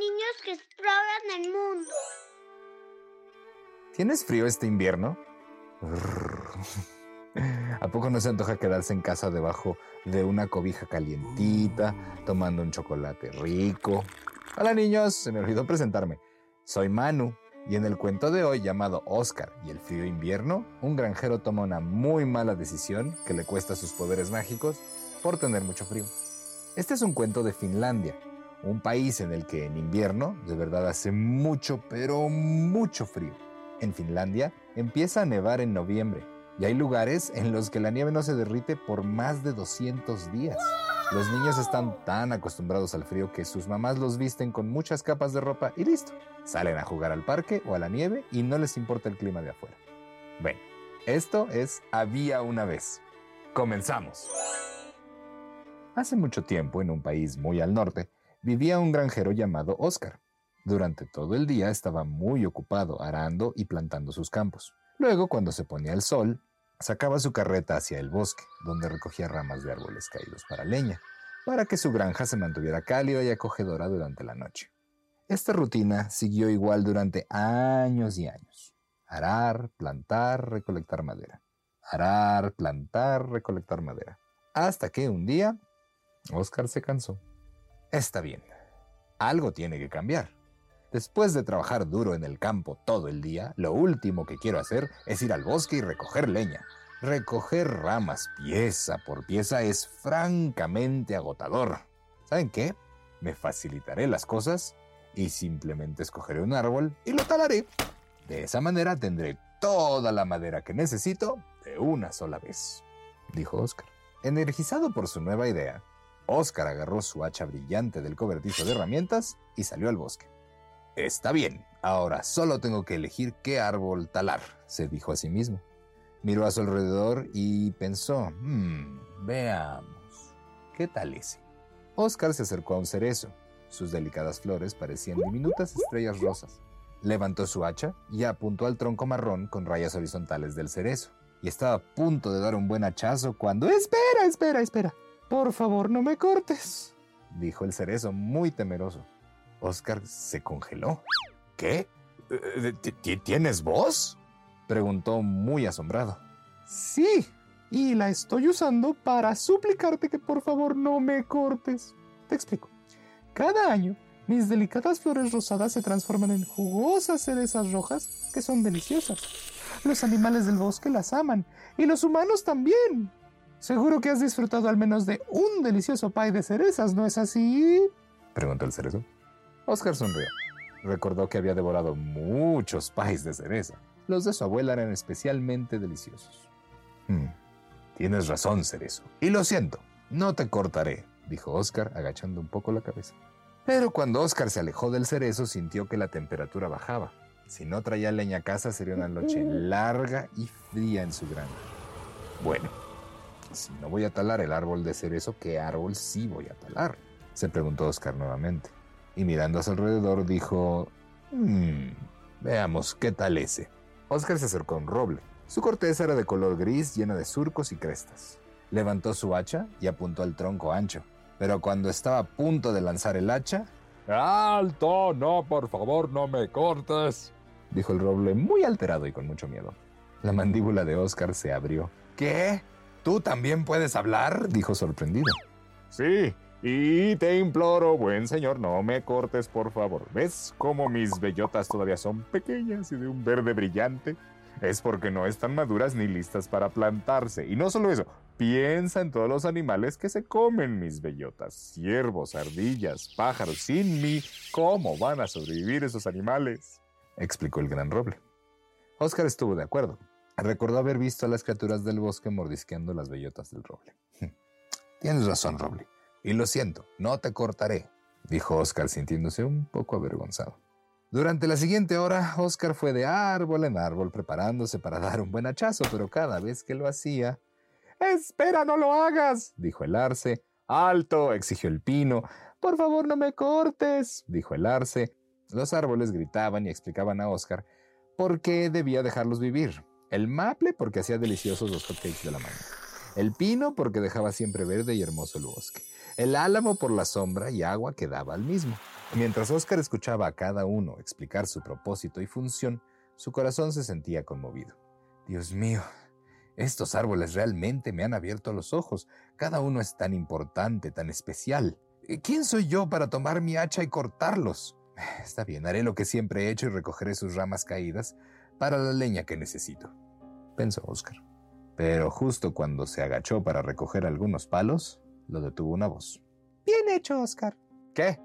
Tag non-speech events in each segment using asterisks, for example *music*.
niños que exploran el mundo. ¿Tienes frío este invierno? *laughs* ¿A poco no se antoja quedarse en casa debajo de una cobija calientita, tomando un chocolate rico? Hola niños, se me olvidó presentarme. Soy Manu y en el cuento de hoy llamado Oscar y el frío invierno, un granjero toma una muy mala decisión que le cuesta sus poderes mágicos por tener mucho frío. Este es un cuento de Finlandia, un país en el que en invierno de verdad hace mucho, pero mucho frío. En Finlandia empieza a nevar en noviembre y hay lugares en los que la nieve no se derrite por más de 200 días. Los niños están tan acostumbrados al frío que sus mamás los visten con muchas capas de ropa y listo. Salen a jugar al parque o a la nieve y no les importa el clima de afuera. Ven, esto es Había una vez. Comenzamos. Hace mucho tiempo, en un país muy al norte, vivía un granjero llamado Oscar. Durante todo el día estaba muy ocupado arando y plantando sus campos. Luego, cuando se ponía el sol, sacaba su carreta hacia el bosque, donde recogía ramas de árboles caídos para leña, para que su granja se mantuviera cálida y acogedora durante la noche. Esta rutina siguió igual durante años y años. Arar, plantar, recolectar madera. Arar, plantar, recolectar madera. Hasta que un día, Oscar se cansó. Está bien, algo tiene que cambiar. Después de trabajar duro en el campo todo el día, lo último que quiero hacer es ir al bosque y recoger leña. Recoger ramas pieza por pieza es francamente agotador. ¿Saben qué? Me facilitaré las cosas y simplemente escogeré un árbol y lo talaré. De esa manera tendré toda la madera que necesito de una sola vez, dijo Oscar. Energizado por su nueva idea, Oscar agarró su hacha brillante del cobertizo de herramientas y salió al bosque. Está bien, ahora solo tengo que elegir qué árbol talar, se dijo a sí mismo. Miró a su alrededor y pensó, hmm, veamos, ¿qué tal ese? Oscar se acercó a un cerezo. Sus delicadas flores parecían diminutas estrellas rosas. Levantó su hacha y apuntó al tronco marrón con rayas horizontales del cerezo. Y estaba a punto de dar un buen hachazo cuando... Espera, espera, espera. Por favor, no me cortes, dijo el cerezo muy temeroso. Oscar se congeló. ¿Qué? Eh, ¿Tienes voz? Preguntó muy asombrado. Sí, y la estoy usando para suplicarte que por favor no me cortes. Te explico. Cada año, mis delicadas flores rosadas se transforman en jugosas cerezas rojas que son deliciosas. Los animales del bosque las aman y los humanos también. Seguro que has disfrutado al menos de un delicioso pie de cerezas, ¿no es así? Preguntó el cerezo. Oscar sonrió. Recordó que había devorado muchos pies de cereza. Los de su abuela eran especialmente deliciosos. Hmm, tienes razón, cerezo. Y lo siento, no te cortaré, dijo Oscar, agachando un poco la cabeza. Pero cuando Oscar se alejó del cerezo, sintió que la temperatura bajaba. Si no traía leña a casa, sería una noche larga y fría en su granja. Bueno, si no voy a talar el árbol de cerezo, ¿qué árbol sí voy a talar? Se preguntó Oscar nuevamente y mirando a su alrededor dijo, "Hmm, veamos qué tal ese. Oscar se acercó a un roble. Su corteza era de color gris llena de surcos y crestas. Levantó su hacha y apuntó al tronco ancho, pero cuando estaba a punto de lanzar el hacha, ¡Alto! No, por favor, no me cortes, dijo el roble muy alterado y con mucho miedo. La mandíbula de Oscar se abrió. ¿Qué? ¿Tú también puedes hablar? dijo sorprendido. Sí, y te imploro, buen señor, no me cortes, por favor. ¿Ves cómo mis bellotas todavía son pequeñas y de un verde brillante? es porque no están maduras ni listas para plantarse. Y no solo eso, piensa en todos los animales que se comen mis bellotas. Ciervos, ardillas, pájaros. Sin mí, ¿cómo van a sobrevivir esos animales? explicó el gran roble. Oscar estuvo de acuerdo. Recordó haber visto a las criaturas del bosque mordisqueando las bellotas del roble. *laughs* Tienes razón, roble. Y lo siento, no te cortaré, dijo Oscar sintiéndose un poco avergonzado. Durante la siguiente hora, Oscar fue de árbol en árbol preparándose para dar un buen hachazo, pero cada vez que lo hacía... Espera, no lo hagas, dijo el arce. Alto, exigió el pino. Por favor, no me cortes, dijo el arce. Los árboles gritaban y explicaban a Oscar por qué debía dejarlos vivir. El maple porque hacía deliciosos los hotcakes de la mañana. El pino porque dejaba siempre verde y hermoso el bosque. El álamo por la sombra y agua que daba al mismo. Mientras Oscar escuchaba a cada uno explicar su propósito y función, su corazón se sentía conmovido. Dios mío, estos árboles realmente me han abierto los ojos. Cada uno es tan importante, tan especial. ¿Quién soy yo para tomar mi hacha y cortarlos? Está bien, haré lo que siempre he hecho y recogeré sus ramas caídas para la leña que necesito, pensó Oscar. Pero justo cuando se agachó para recoger algunos palos, lo detuvo una voz. Bien hecho, Oscar. ¿Qué?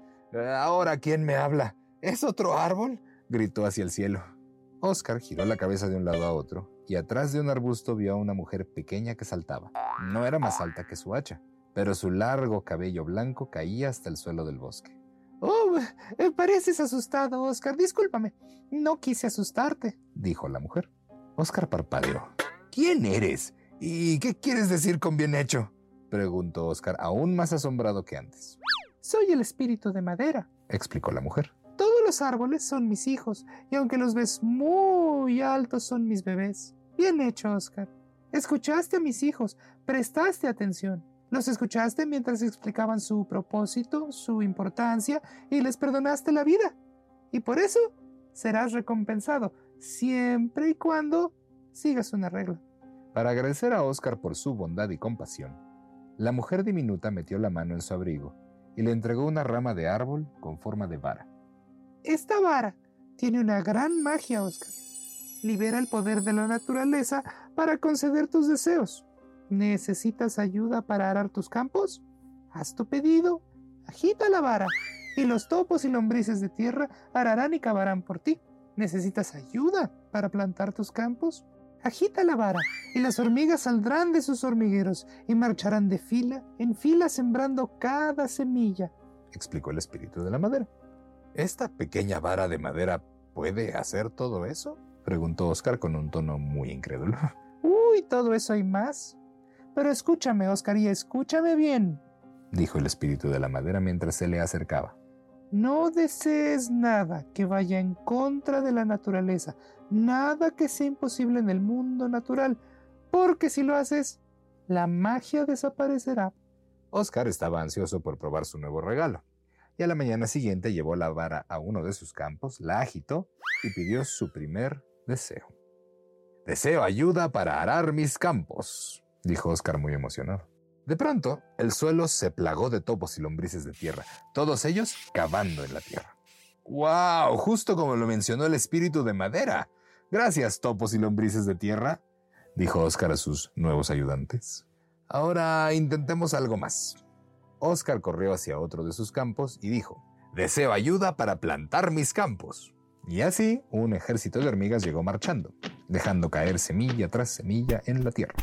¿Ahora quién me habla? ¿Es otro árbol? gritó hacia el cielo. Oscar giró la cabeza de un lado a otro y atrás de un arbusto vio a una mujer pequeña que saltaba. No era más alta que su hacha, pero su largo cabello blanco caía hasta el suelo del bosque. Oh, eh, pareces asustado, Oscar. Discúlpame. No quise asustarte, dijo la mujer. Oscar parpadeó. ¿Quién eres? ¿Y qué quieres decir con bien hecho? preguntó Oscar, aún más asombrado que antes. Soy el espíritu de madera, explicó la mujer. Todos los árboles son mis hijos, y aunque los ves muy altos, son mis bebés. Bien hecho, Oscar. Escuchaste a mis hijos, prestaste atención. Los escuchaste mientras explicaban su propósito, su importancia, y les perdonaste la vida. Y por eso serás recompensado, siempre y cuando sigas una regla. Para agradecer a Oscar por su bondad y compasión, la mujer diminuta metió la mano en su abrigo y le entregó una rama de árbol con forma de vara. Esta vara tiene una gran magia, Oscar. Libera el poder de la naturaleza para conceder tus deseos. ¿Necesitas ayuda para arar tus campos? Haz tu pedido, agita la vara y los topos y lombrices de tierra ararán y cavarán por ti. ¿Necesitas ayuda para plantar tus campos? Agita la vara y las hormigas saldrán de sus hormigueros y marcharán de fila en fila sembrando cada semilla, explicó el espíritu de la madera. ¿Esta pequeña vara de madera puede hacer todo eso? preguntó Oscar con un tono muy incrédulo. *laughs* Uy, todo eso y más. Pero escúchame, Oscar, y escúchame bien, dijo el espíritu de la madera mientras se le acercaba. No desees nada que vaya en contra de la naturaleza, nada que sea imposible en el mundo natural, porque si lo haces, la magia desaparecerá. Oscar estaba ansioso por probar su nuevo regalo, y a la mañana siguiente llevó la vara a uno de sus campos, la agitó y pidió su primer deseo. Deseo ayuda para arar mis campos, dijo Oscar muy emocionado. De pronto, el suelo se plagó de topos y lombrices de tierra, todos ellos cavando en la tierra. ¡Wow! Justo como lo mencionó el espíritu de madera. Gracias, topos y lombrices de tierra, dijo Oscar a sus nuevos ayudantes. Ahora intentemos algo más. Oscar corrió hacia otro de sus campos y dijo, Deseo ayuda para plantar mis campos. Y así, un ejército de hormigas llegó marchando, dejando caer semilla tras semilla en la tierra.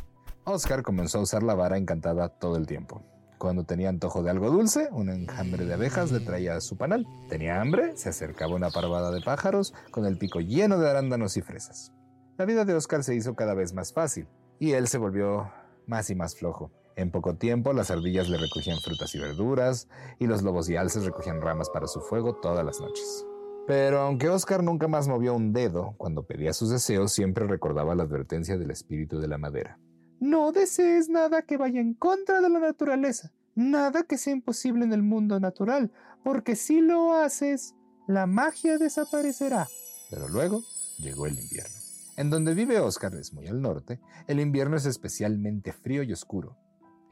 Oscar comenzó a usar la vara encantada todo el tiempo. Cuando tenía antojo de algo dulce, un enjambre de abejas le traía su panal. Tenía hambre, se acercaba una parvada de pájaros con el pico lleno de arándanos y fresas. La vida de Oscar se hizo cada vez más fácil y él se volvió más y más flojo. En poco tiempo las ardillas le recogían frutas y verduras y los lobos y alces recogían ramas para su fuego todas las noches. Pero aunque Oscar nunca más movió un dedo, cuando pedía sus deseos siempre recordaba la advertencia del espíritu de la madera. No desees nada que vaya en contra de la naturaleza, nada que sea imposible en el mundo natural, porque si lo haces, la magia desaparecerá. Pero luego llegó el invierno. En donde vive Oscar es muy al norte, el invierno es especialmente frío y oscuro.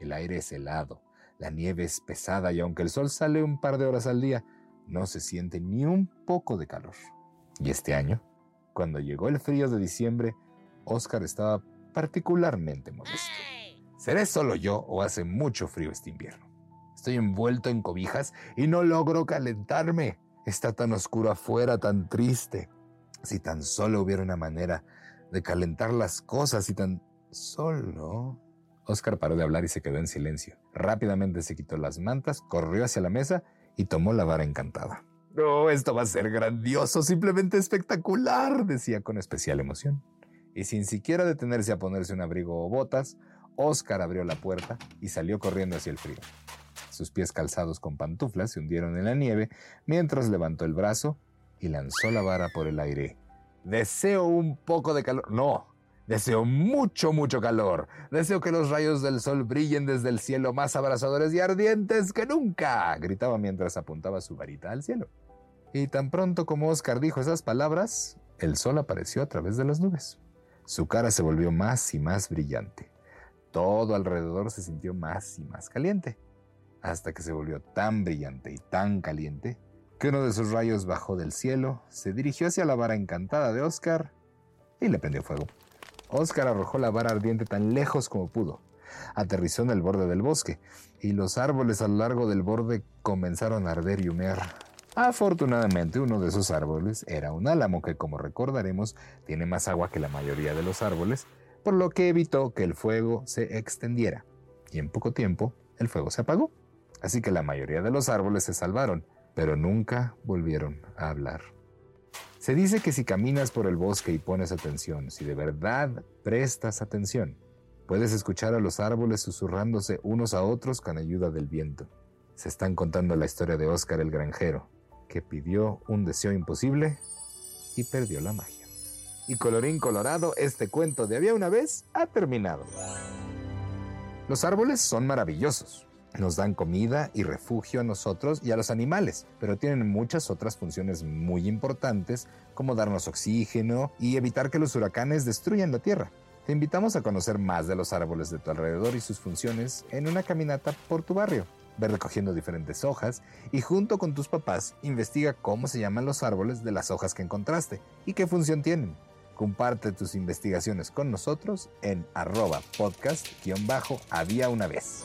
El aire es helado, la nieve es pesada y aunque el sol sale un par de horas al día, no se siente ni un poco de calor. Y este año, cuando llegó el frío de diciembre, Oscar estaba particularmente molesto. ¿Seré solo yo o hace mucho frío este invierno? Estoy envuelto en cobijas y no logro calentarme. Está tan oscuro afuera, tan triste. Si tan solo hubiera una manera de calentar las cosas y tan solo... Oscar paró de hablar y se quedó en silencio. Rápidamente se quitó las mantas, corrió hacia la mesa y tomó la vara encantada. No, esto va a ser grandioso, simplemente espectacular, decía con especial emoción. Y sin siquiera detenerse a ponerse un abrigo o botas, Oscar abrió la puerta y salió corriendo hacia el frío. Sus pies calzados con pantuflas se hundieron en la nieve mientras levantó el brazo y lanzó la vara por el aire. Deseo un poco de calor. No, deseo mucho, mucho calor. Deseo que los rayos del sol brillen desde el cielo más abrasadores y ardientes que nunca, gritaba mientras apuntaba su varita al cielo. Y tan pronto como Oscar dijo esas palabras, el sol apareció a través de las nubes. Su cara se volvió más y más brillante. Todo alrededor se sintió más y más caliente, hasta que se volvió tan brillante y tan caliente que uno de sus rayos bajó del cielo, se dirigió hacia la vara encantada de Oscar y le prendió fuego. Oscar arrojó la vara ardiente tan lejos como pudo. Aterrizó en el borde del bosque y los árboles a lo largo del borde comenzaron a arder y humear. Afortunadamente uno de esos árboles era un álamo que, como recordaremos, tiene más agua que la mayoría de los árboles, por lo que evitó que el fuego se extendiera. Y en poco tiempo el fuego se apagó. Así que la mayoría de los árboles se salvaron, pero nunca volvieron a hablar. Se dice que si caminas por el bosque y pones atención, si de verdad prestas atención, puedes escuchar a los árboles susurrándose unos a otros con ayuda del viento. Se están contando la historia de Óscar el granjero, que pidió un deseo imposible y perdió la magia. Y colorín colorado, este cuento de había una vez ha terminado. Los árboles son maravillosos. Nos dan comida y refugio a nosotros y a los animales, pero tienen muchas otras funciones muy importantes como darnos oxígeno y evitar que los huracanes destruyan la tierra. Te invitamos a conocer más de los árboles de tu alrededor y sus funciones en una caminata por tu barrio ve recogiendo diferentes hojas y junto con tus papás investiga cómo se llaman los árboles de las hojas que encontraste y qué función tienen. Comparte tus investigaciones con nosotros en arroba podcast-había una vez.